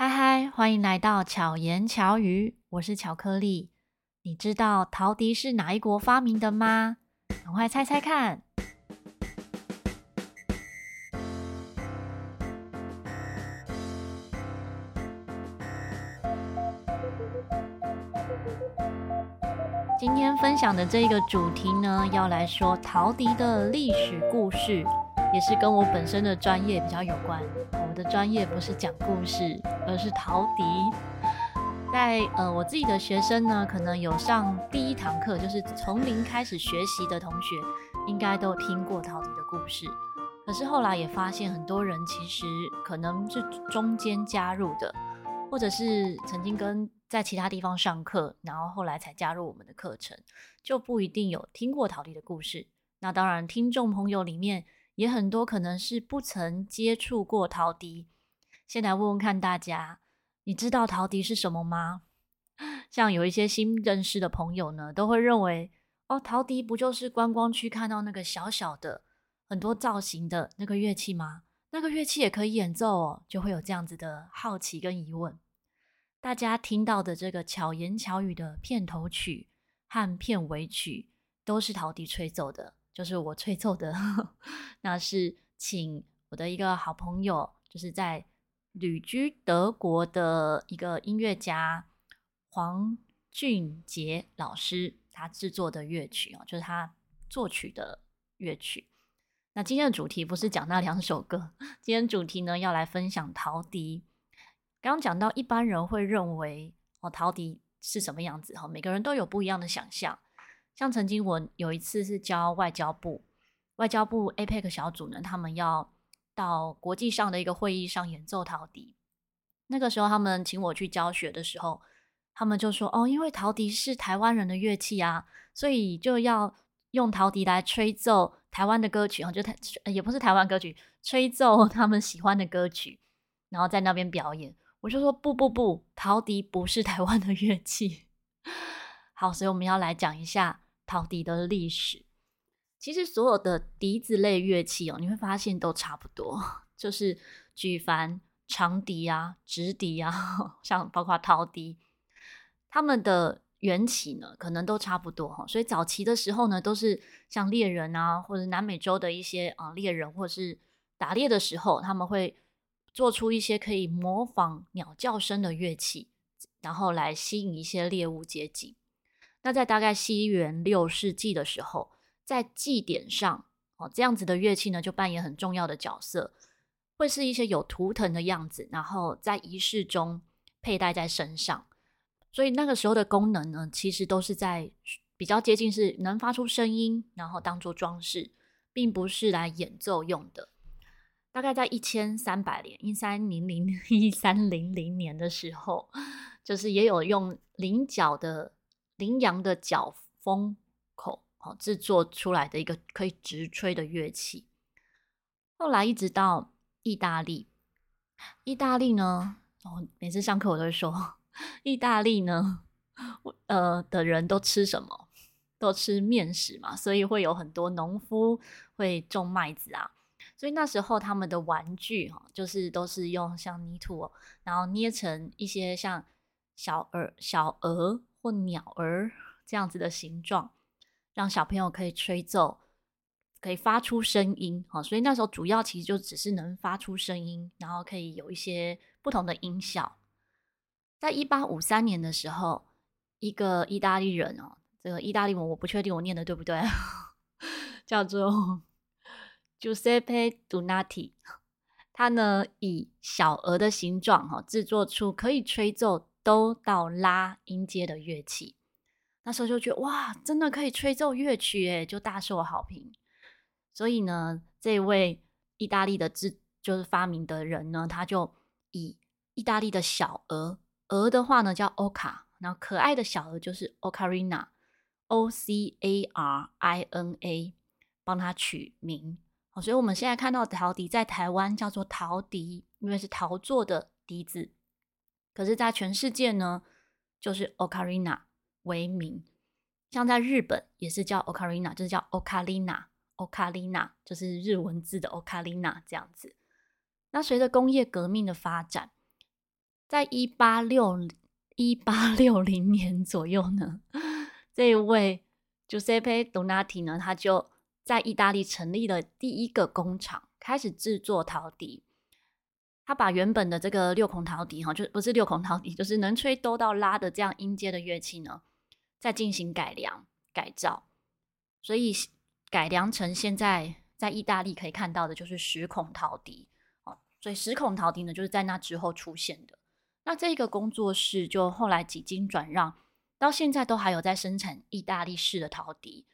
嗨嗨，欢迎来到巧言巧语，我是巧克力。你知道陶笛是哪一国发明的吗？赶快猜猜看。今天分享的这个主题呢，要来说陶笛的历史故事，也是跟我本身的专业比较有关。我的专业不是讲故事，而是陶笛。在呃，我自己的学生呢，可能有上第一堂课，就是从零开始学习的同学，应该都听过陶笛的故事。可是后来也发现，很多人其实可能是中间加入的，或者是曾经跟在其他地方上课，然后后来才加入我们的课程，就不一定有听过陶笛的故事。那当然，听众朋友里面也很多可能是不曾接触过陶笛。先来问问看大家，你知道陶笛是什么吗？像有一些新认识的朋友呢，都会认为哦，陶笛不就是观光区看到那个小小的、很多造型的那个乐器吗？那个乐器也可以演奏哦，就会有这样子的好奇跟疑问。大家听到的这个巧言巧语的片头曲和片尾曲都是陶笛吹奏的，就是我吹奏的。那是请我的一个好朋友，就是在旅居德国的一个音乐家黄俊杰老师，他制作的乐曲哦，就是他作曲的乐曲。那今天的主题不是讲那两首歌，今天主题呢要来分享陶笛。刚刚讲到，一般人会认为哦，陶笛是什么样子？哈，每个人都有不一样的想象。像曾经我有一次是教外交部，外交部 APEC 小组呢，他们要到国际上的一个会议上演奏陶笛。那个时候他们请我去教学的时候，他们就说：“哦，因为陶笛是台湾人的乐器啊，所以就要用陶笛来吹奏台湾的歌曲。哦，就台也不是台湾歌曲，吹奏他们喜欢的歌曲，然后在那边表演。”我就说不不不，陶笛不是台湾的乐器。好，所以我们要来讲一下陶笛的历史。其实所有的笛子类乐器哦，你会发现都差不多，就是举凡长笛啊、直笛啊，像包括陶笛，他们的缘起呢，可能都差不多哈。所以早期的时候呢，都是像猎人啊，或者南美洲的一些啊猎人，或是打猎的时候，他们会。做出一些可以模仿鸟叫声的乐器，然后来吸引一些猎物接近。那在大概西元六世纪的时候，在祭典上，哦，这样子的乐器呢，就扮演很重要的角色，会是一些有图腾的样子，然后在仪式中佩戴在身上。所以那个时候的功能呢，其实都是在比较接近是能发出声音，然后当做装饰，并不是来演奏用的。大概在一千三百年，一三零零一三零零年的时候，就是也有用菱角的羚羊的角封口哦制作出来的一个可以直吹的乐器。后来一直到意大利，意大利呢，哦，每次上课我都会说，意大利呢，呃的人都吃什么？都吃面食嘛，所以会有很多农夫会种麦子啊。所以那时候他们的玩具哈，就是都是用像泥土，然后捏成一些像小鹅、小鹅或鸟儿这样子的形状，让小朋友可以吹奏，可以发出声音。所以那时候主要其实就只是能发出声音，然后可以有一些不同的音效。在一八五三年的时候，一个意大利人哦，这个意大利文我不确定我念的对不对，叫做。Giuseppe Donati，他呢以小鹅的形状哈制作出可以吹奏都到拉音阶的乐器，那时候就觉得哇，真的可以吹奏乐曲诶，就大受好评。所以呢，这位意大利的制就是发明的人呢，他就以意大利的小鹅，鹅的话呢叫 Oca，然后可爱的小鹅就是 Ocarina，O C A R I N A，帮他取名。所以我们现在看到陶笛在台湾叫做陶笛，因为是陶做的笛子。可是，在全世界呢，就是 Ocarina 为名。像在日本也是叫 Ocarina，就是叫 Ocarina，Ocarina 就是日文字的 Ocarina 这样子。那随着工业革命的发展，在一八六一八六零年左右呢，这一位 Giuseppe Donati 呢，他就在意大利成立了第一个工厂，开始制作陶笛。他把原本的这个六孔陶笛，哈，就不是六孔陶笛，就是能吹哆到拉的这样音阶的乐器呢，再进行改良改造，所以改良成现在在意大利可以看到的，就是十孔陶笛。哦，所以十孔陶笛呢，就是在那之后出现的。那这个工作室就后来几经转让，到现在都还有在生产意大利式的陶笛。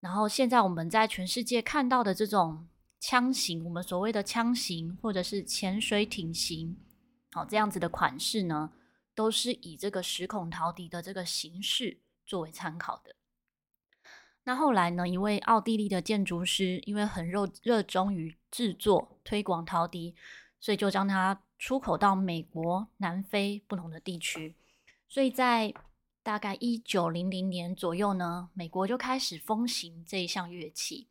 然后现在我们在全世界看到的这种枪型，我们所谓的枪型或者是潜水艇型，好，这样子的款式呢，都是以这个十孔陶笛的这个形式作为参考的。那后来呢，一位奥地利的建筑师，因为很热热衷于制作推广陶笛，所以就将它。出口到美国、南非不同的地区，所以在大概一九零零年左右呢，美国就开始风行这一项乐器。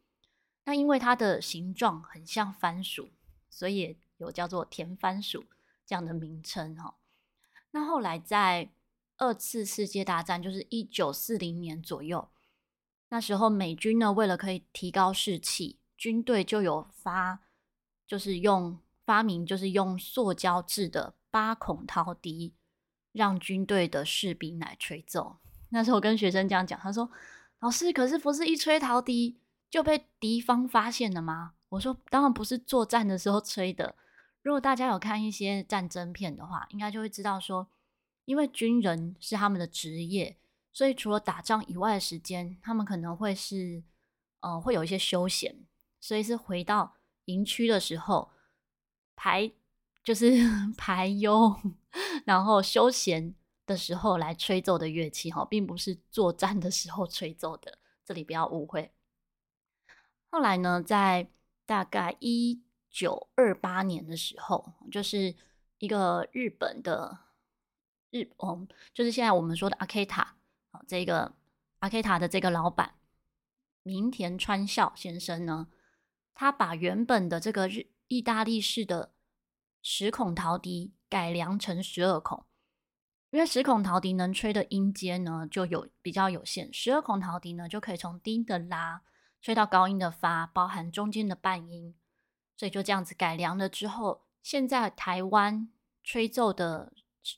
那因为它的形状很像番薯，所以有叫做甜番薯这样的名称哈。那后来在二次世界大战，就是一九四零年左右，那时候美军呢，为了可以提高士气，军队就有发，就是用。发明就是用塑胶制的八孔陶笛，让军队的士兵来吹奏。那时候我跟学生这样讲，他说：“老师，可是不是一吹陶笛就被敌方发现了吗？”我说：“当然不是作战的时候吹的。如果大家有看一些战争片的话，应该就会知道说，因为军人是他们的职业，所以除了打仗以外的时间，他们可能会是呃会有一些休闲，所以是回到营区的时候。”排就是 排忧，然后休闲的时候来吹奏的乐器哈，并不是作战的时候吹奏的，这里不要误会。后来呢，在大概一九二八年的时候，就是一个日本的日哦，就是现在我们说的阿 K 塔啊，这个阿 K 塔的这个老板明田川孝先生呢，他把原本的这个日。意大利式的十孔陶笛改良成十二孔，因为十孔陶笛能吹的音阶呢就有比较有限，十二孔陶笛呢就可以从低的拉吹到高音的发，包含中间的半音，所以就这样子改良了之后，现在台湾吹奏的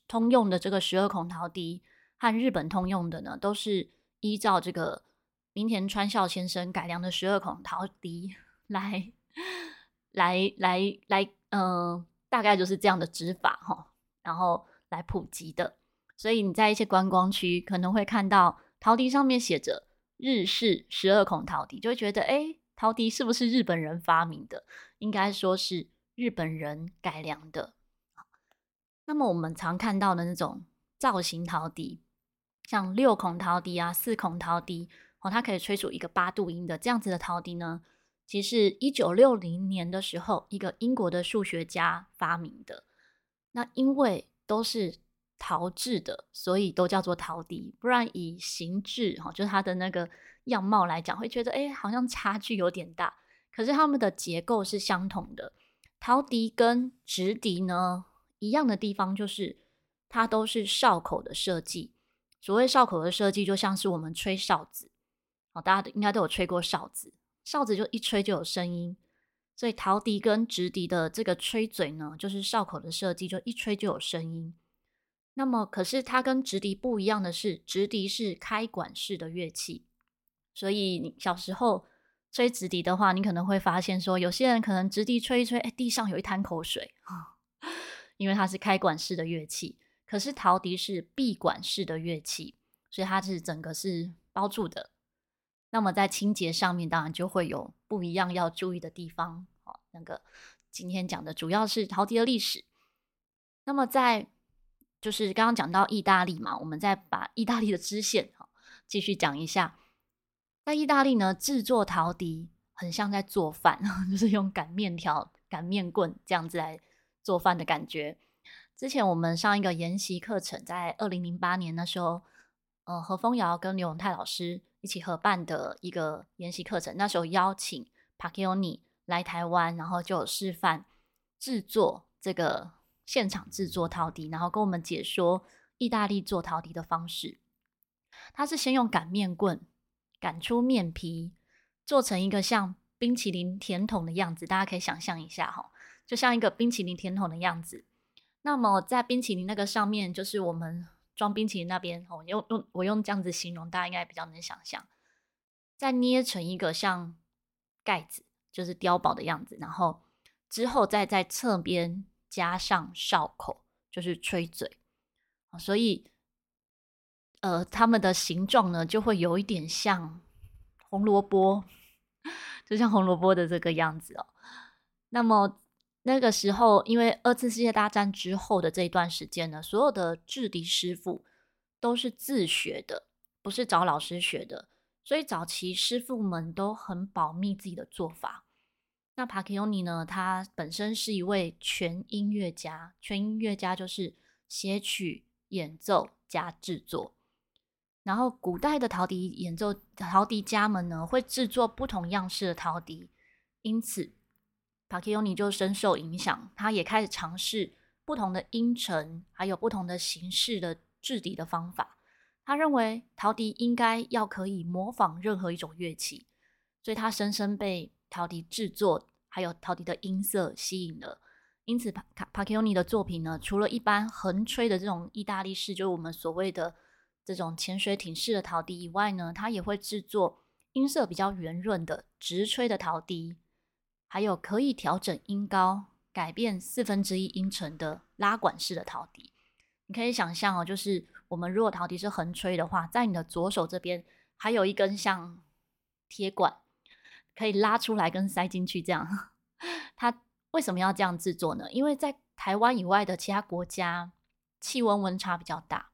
通用的这个十二孔陶笛和日本通用的呢，都是依照这个明田川孝先生改良的十二孔陶笛来。来来来，嗯、大概就是这样的指法哈，然后来普及的。所以你在一些观光区可能会看到陶笛上面写着“日式十二孔陶笛”，就会觉得，哎，陶笛是不是日本人发明的？应该说是日本人改良的。那么我们常看到的那种造型陶笛，像六孔陶笛啊、四孔陶笛，哦，它可以吹出一个八度音的这样子的陶笛呢。其实，一九六零年的时候，一个英国的数学家发明的。那因为都是陶制的，所以都叫做陶笛。不然以形制哈，就是它的那个样貌来讲，会觉得哎，好像差距有点大。可是它们的结构是相同的。陶笛跟直笛呢，一样的地方就是它都是哨口的设计。所谓哨口的设计，就像是我们吹哨子，哦，大家应该都有吹过哨子。哨子就一吹就有声音，所以陶笛跟直笛的这个吹嘴呢，就是哨口的设计，就一吹就有声音。那么，可是它跟直笛不一样的是，直笛是开管式的乐器，所以你小时候吹直笛的话，你可能会发现说，有些人可能直笛吹一吹，哎，地上有一滩口水啊，因为它是开管式的乐器。可是陶笛是闭管式的乐器，所以它是整个是包住的。那么在清洁上面，当然就会有不一样要注意的地方。好，那个今天讲的主要是陶笛的历史。那么在就是刚刚讲到意大利嘛，我们再把意大利的支线好继续讲一下。在意大利呢，制作陶笛很像在做饭，就是用擀面条、擀面棍这样子来做饭的感觉。之前我们上一个研习课程，在二零零八年的时候，呃，何丰尧跟刘永泰老师。一起合办的一个研习课程，那时候邀请 Pacchioni 来台湾，然后就有示范制作这个现场制作陶笛，然后跟我们解说意大利做陶笛的方式。他是先用擀面棍擀出面皮，做成一个像冰淇淋甜筒的样子，大家可以想象一下哈，就像一个冰淇淋甜筒的样子。那么在冰淇淋那个上面，就是我们装冰淇淋那边，我用用我用这样子形容，大家应该比较能想象。再捏成一个像盖子，就是碉堡的样子，然后之后再在侧边加上哨口，就是吹嘴。所以，呃，它们的形状呢，就会有一点像红萝卜，就像红萝卜的这个样子哦。那么。那个时候，因为二次世界大战之后的这一段时间呢，所有的制笛师傅都是自学的，不是找老师学的，所以早期师傅们都很保密自己的做法。那帕克尤尼呢，他本身是一位全音乐家，全音乐家就是写曲、演奏加制作。然后，古代的陶笛演奏陶笛家们呢，会制作不同样式的陶笛，因此。帕克尤尼就深受影响，他也开始尝试不同的音程，还有不同的形式的制笛的方法。他认为陶笛应该要可以模仿任何一种乐器，所以他深深被陶笛制作还有陶笛的音色吸引了。因此，帕帕卡尤尼的作品呢，除了一般横吹的这种意大利式，就是我们所谓的这种潜水艇式的陶笛以外呢，他也会制作音色比较圆润的直吹的陶笛。还有可以调整音高、改变四分之一音程的拉管式的陶笛，你可以想象哦，就是我们如果陶笛是横吹的话，在你的左手这边还有一根像铁管，可以拉出来跟塞进去这样。它为什么要这样制作呢？因为在台湾以外的其他国家，气温温差比较大，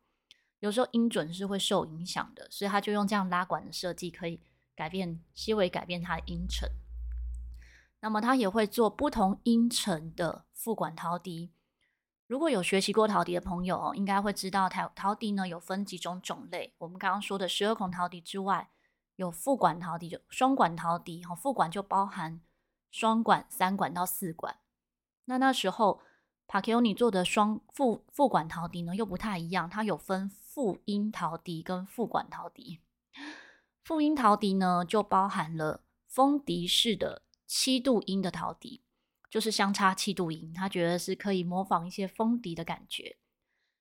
有时候音准是会受影响的，所以他就用这样拉管的设计，可以改变细微改变它的音程。那么他也会做不同音程的副管陶笛。如果有学习过陶笛的朋友，应该会知道陶陶笛呢有分几种种类。我们刚刚说的十二孔陶笛之外，有副管陶笛，就双管陶笛。哈，副管就包含双管、三管到四管。那那时候帕克尤尼做的双副副管陶笛呢又不太一样，它有分复音陶笛跟副管陶笛。复音陶笛呢就包含了风笛式的。七度音的陶笛就是相差七度音，他觉得是可以模仿一些风笛的感觉。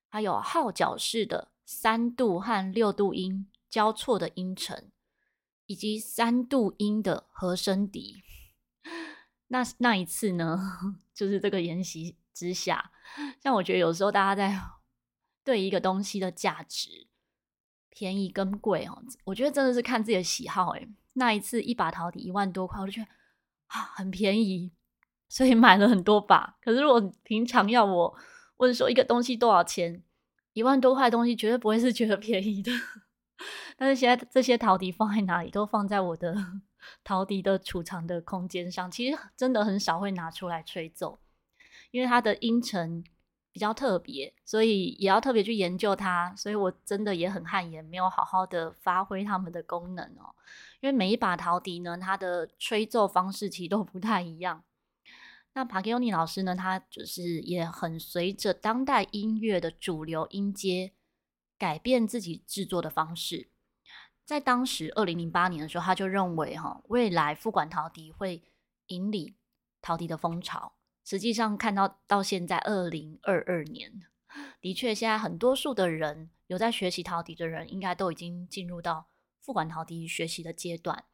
还有号角式的三度和六度音交错的音程，以及三度音的和声笛。那那一次呢，就是这个研习之下，像我觉得有时候大家在对一个东西的价值便宜跟贵哦，我觉得真的是看自己的喜好。诶，那一次一把陶笛一万多块，我就觉得。啊，很便宜，所以买了很多把。可是如果平常要我问说一个东西多少钱，一万多块东西绝对不会是觉得便宜的。但是现在这些陶笛放在哪里？都放在我的 陶笛的储藏的空间上。其实真的很少会拿出来吹奏，因为它的音程比较特别，所以也要特别去研究它。所以我真的也很汗颜，没有好好的发挥它们的功能哦。因为每一把陶笛呢，它的吹奏方式其实都不太一样。那帕克尼老师呢，他就是也很随着当代音乐的主流音阶改变自己制作的方式。在当时二零零八年的时候，他就认为哈，未来副管陶笛会引领陶笛的风潮。实际上看到到现在二零二二年，的确现在很多数的人有在学习陶笛的人，应该都已经进入到。副管陶笛学习的阶段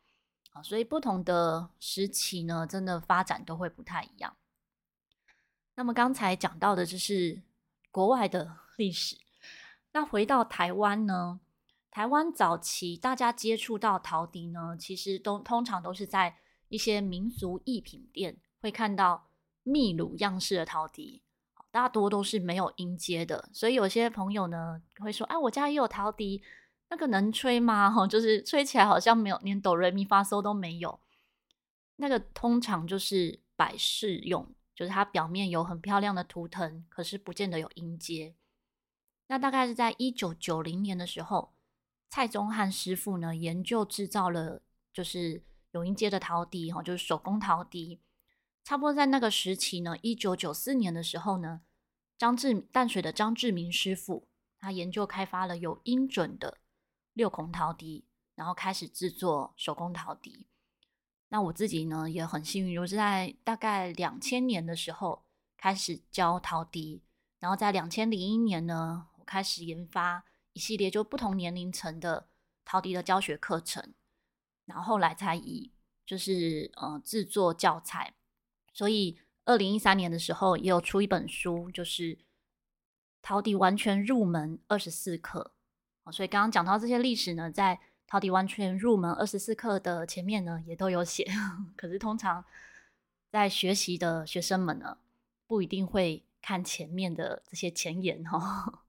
啊，所以不同的时期呢，真的发展都会不太一样。那么刚才讲到的就是国外的历史，那回到台湾呢，台湾早期大家接触到陶笛呢，其实都通常都是在一些民俗艺品店会看到秘鲁样式的陶笛，大多都是没有音阶的，所以有些朋友呢会说：“哎，我家也有陶笛。”那个能吹吗？哈，就是吹起来好像没有，连哆来咪发嗦都没有。那个通常就是摆饰用，就是它表面有很漂亮的图腾，可是不见得有音阶。那大概是在一九九零年的时候，蔡宗翰师傅呢研究制造了就是有音阶的陶笛，哈，就是手工陶笛。差不多在那个时期呢，一九九四年的时候呢，张志淡水的张志明师傅，他研究开发了有音准的六孔陶笛，然后开始制作手工陶笛。那我自己呢也很幸运，我是在大概两千年的时候开始教陶笛，然后在两千零一年呢，开始研发一系列就不同年龄层的陶笛的教学课程，然后后来才以就是呃制作教材，所以二零一三年的时候也有出一本书，就是陶笛完全入门二十四课。所以刚刚讲到这些历史呢，在陶笛完全入门二十四课的前面呢，也都有写。可是通常在学习的学生们呢，不一定会看前面的这些前言哈。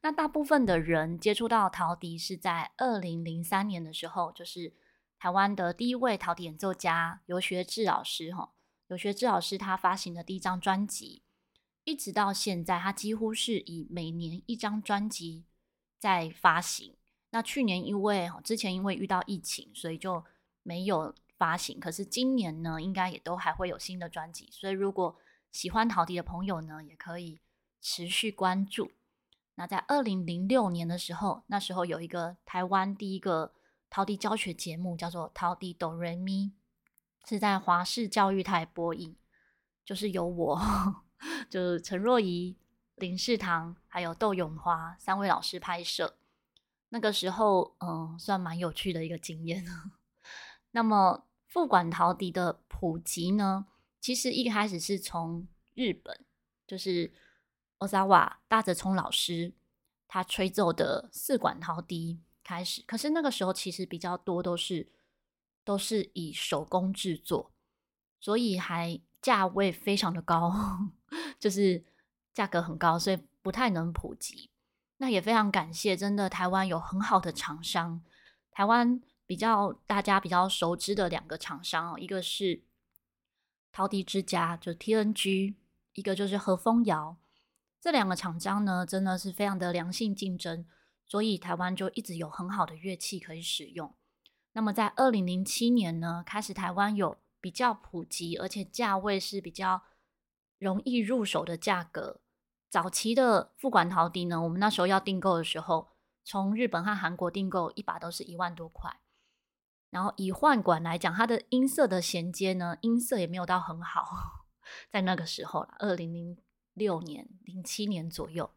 那大部分的人接触到陶笛是在二零零三年的时候，就是台湾的第一位陶笛演奏家游学志老师哈。游学志老师他发行的第一张专辑，一直到现在，他几乎是以每年一张专辑在发行。那去年因为之前因为遇到疫情，所以就没有发行。可是今年呢，应该也都还会有新的专辑。所以如果喜欢陶笛的朋友呢，也可以持续关注。那在二零零六年的时候，那时候有一个台湾第一个陶笛教学节目，叫做《陶笛哆瑞咪》，是在华视教育台播映，就是由我，就是陈若仪、林世堂还有窦永华三位老师拍摄。那个时候，嗯，算蛮有趣的一个经验。那么，复管陶笛的普及呢，其实一开始是从日本，就是奥萨瓦大泽聪老师他吹奏的四管陶笛开始。可是那个时候，其实比较多都是都是以手工制作，所以还价位非常的高，就是价格很高，所以不太能普及。那也非常感谢，真的台湾有很好的厂商。台湾比较大家比较熟知的两个厂商哦，一个是陶笛之家，就 TNG；一个就是和风窑。这两个厂商呢，真的是非常的良性竞争，所以台湾就一直有很好的乐器可以使用。那么在二零零七年呢，开始台湾有比较普及，而且价位是比较容易入手的价格。早期的复管陶笛呢，我们那时候要订购的时候，从日本和韩国订购一把都是一万多块。然后以换管来讲，它的音色的衔接呢，音色也没有到很好，在那个时候了，二零零六年、零七年左右。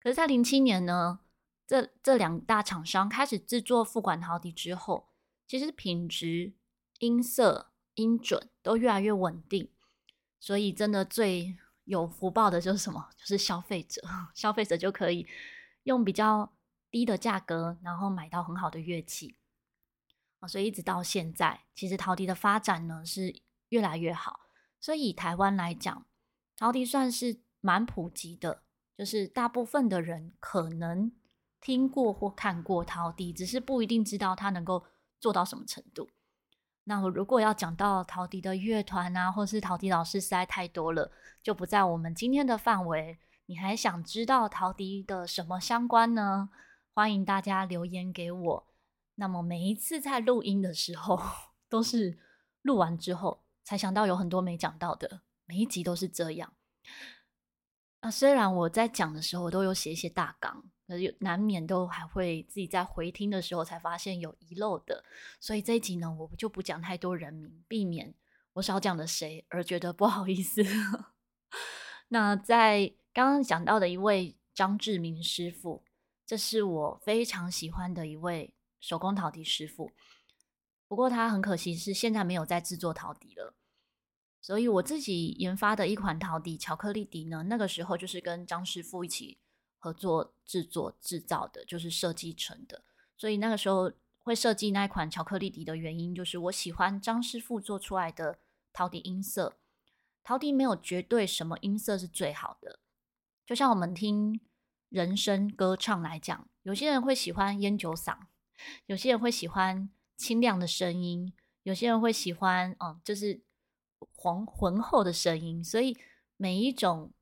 可是，在零七年呢，这这两大厂商开始制作复管陶笛之后，其实品质、音色、音准都越来越稳定，所以真的最。有福报的就是什么？就是消费者，消费者就可以用比较低的价格，然后买到很好的乐器啊。所以一直到现在，其实陶笛的发展呢是越来越好。所以以台湾来讲，陶笛算是蛮普及的，就是大部分的人可能听过或看过陶笛，只是不一定知道它能够做到什么程度。那我如果要讲到陶笛的乐团啊，或是陶笛老师实在太多了，就不在我们今天的范围。你还想知道陶笛的什么相关呢？欢迎大家留言给我。那么每一次在录音的时候，都是录完之后才想到有很多没讲到的，每一集都是这样。啊，虽然我在讲的时候我都有写一些大纲。可是难免都还会自己在回听的时候才发现有遗漏的，所以这一集呢，我就不讲太多人名，避免我少讲了谁而觉得不好意思。那在刚刚讲到的一位张志明师傅，这是我非常喜欢的一位手工陶笛师傅，不过他很可惜是现在没有在制作陶笛了，所以我自己研发的一款陶笛巧克力笛呢，那个时候就是跟张师傅一起。合作制作制造的，就是设计成的。所以那个时候会设计那一款巧克力笛的原因，就是我喜欢张师傅做出来的陶笛音色。陶笛没有绝对什么音色是最好的，就像我们听人声歌唱来讲，有些人会喜欢烟酒嗓，有些人会喜欢清亮的声音，有些人会喜欢哦，就是浑浑厚的声音。所以每一种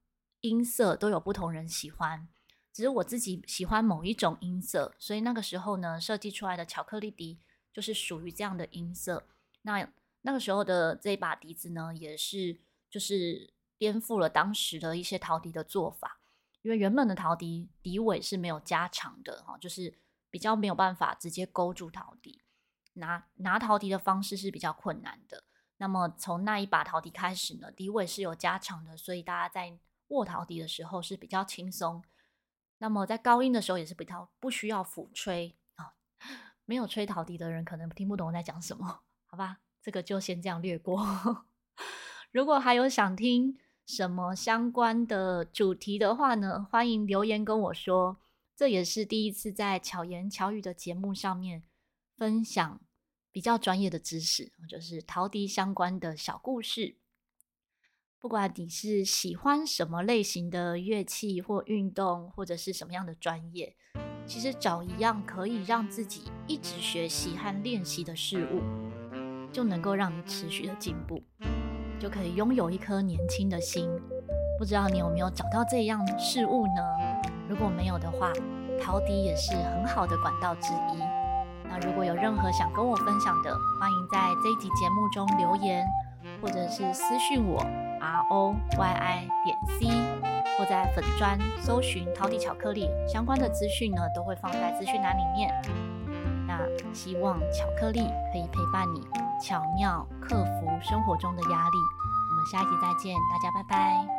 音色都有不同人喜欢。只是我自己喜欢某一种音色，所以那个时候呢，设计出来的巧克力笛就是属于这样的音色。那那个时候的这一把笛子呢，也是就是颠覆了当时的一些陶笛的做法，因为原本的陶笛笛尾是没有加长的哈，就是比较没有办法直接勾住陶笛，拿拿陶笛的方式是比较困难的。那么从那一把陶笛开始呢，笛尾是有加长的，所以大家在握陶笛的时候是比较轻松。那么在高音的时候也是比较不需要抚吹啊，没有吹陶笛的人可能听不懂我在讲什么，好吧？这个就先这样略过。如果还有想听什么相关的主题的话呢，欢迎留言跟我说。这也是第一次在巧言巧语的节目上面分享。比较专业的知识，就是陶笛相关的小故事。不管你是喜欢什么类型的乐器或运动，或者是什么样的专业，其实找一样可以让自己一直学习和练习的事物，就能够让你持续的进步，就可以拥有一颗年轻的心。不知道你有没有找到这样的事物呢？如果没有的话，陶笛也是很好的管道之一。那如果有任何想跟我分享的，欢迎在这一集节目中留言，或者是私讯我 R O Y I 点 C，或在粉专搜寻陶笛巧克力相关的资讯呢，都会放在资讯栏里面。那希望巧克力可以陪伴你，巧妙克服生活中的压力。我们下一集再见，大家拜拜。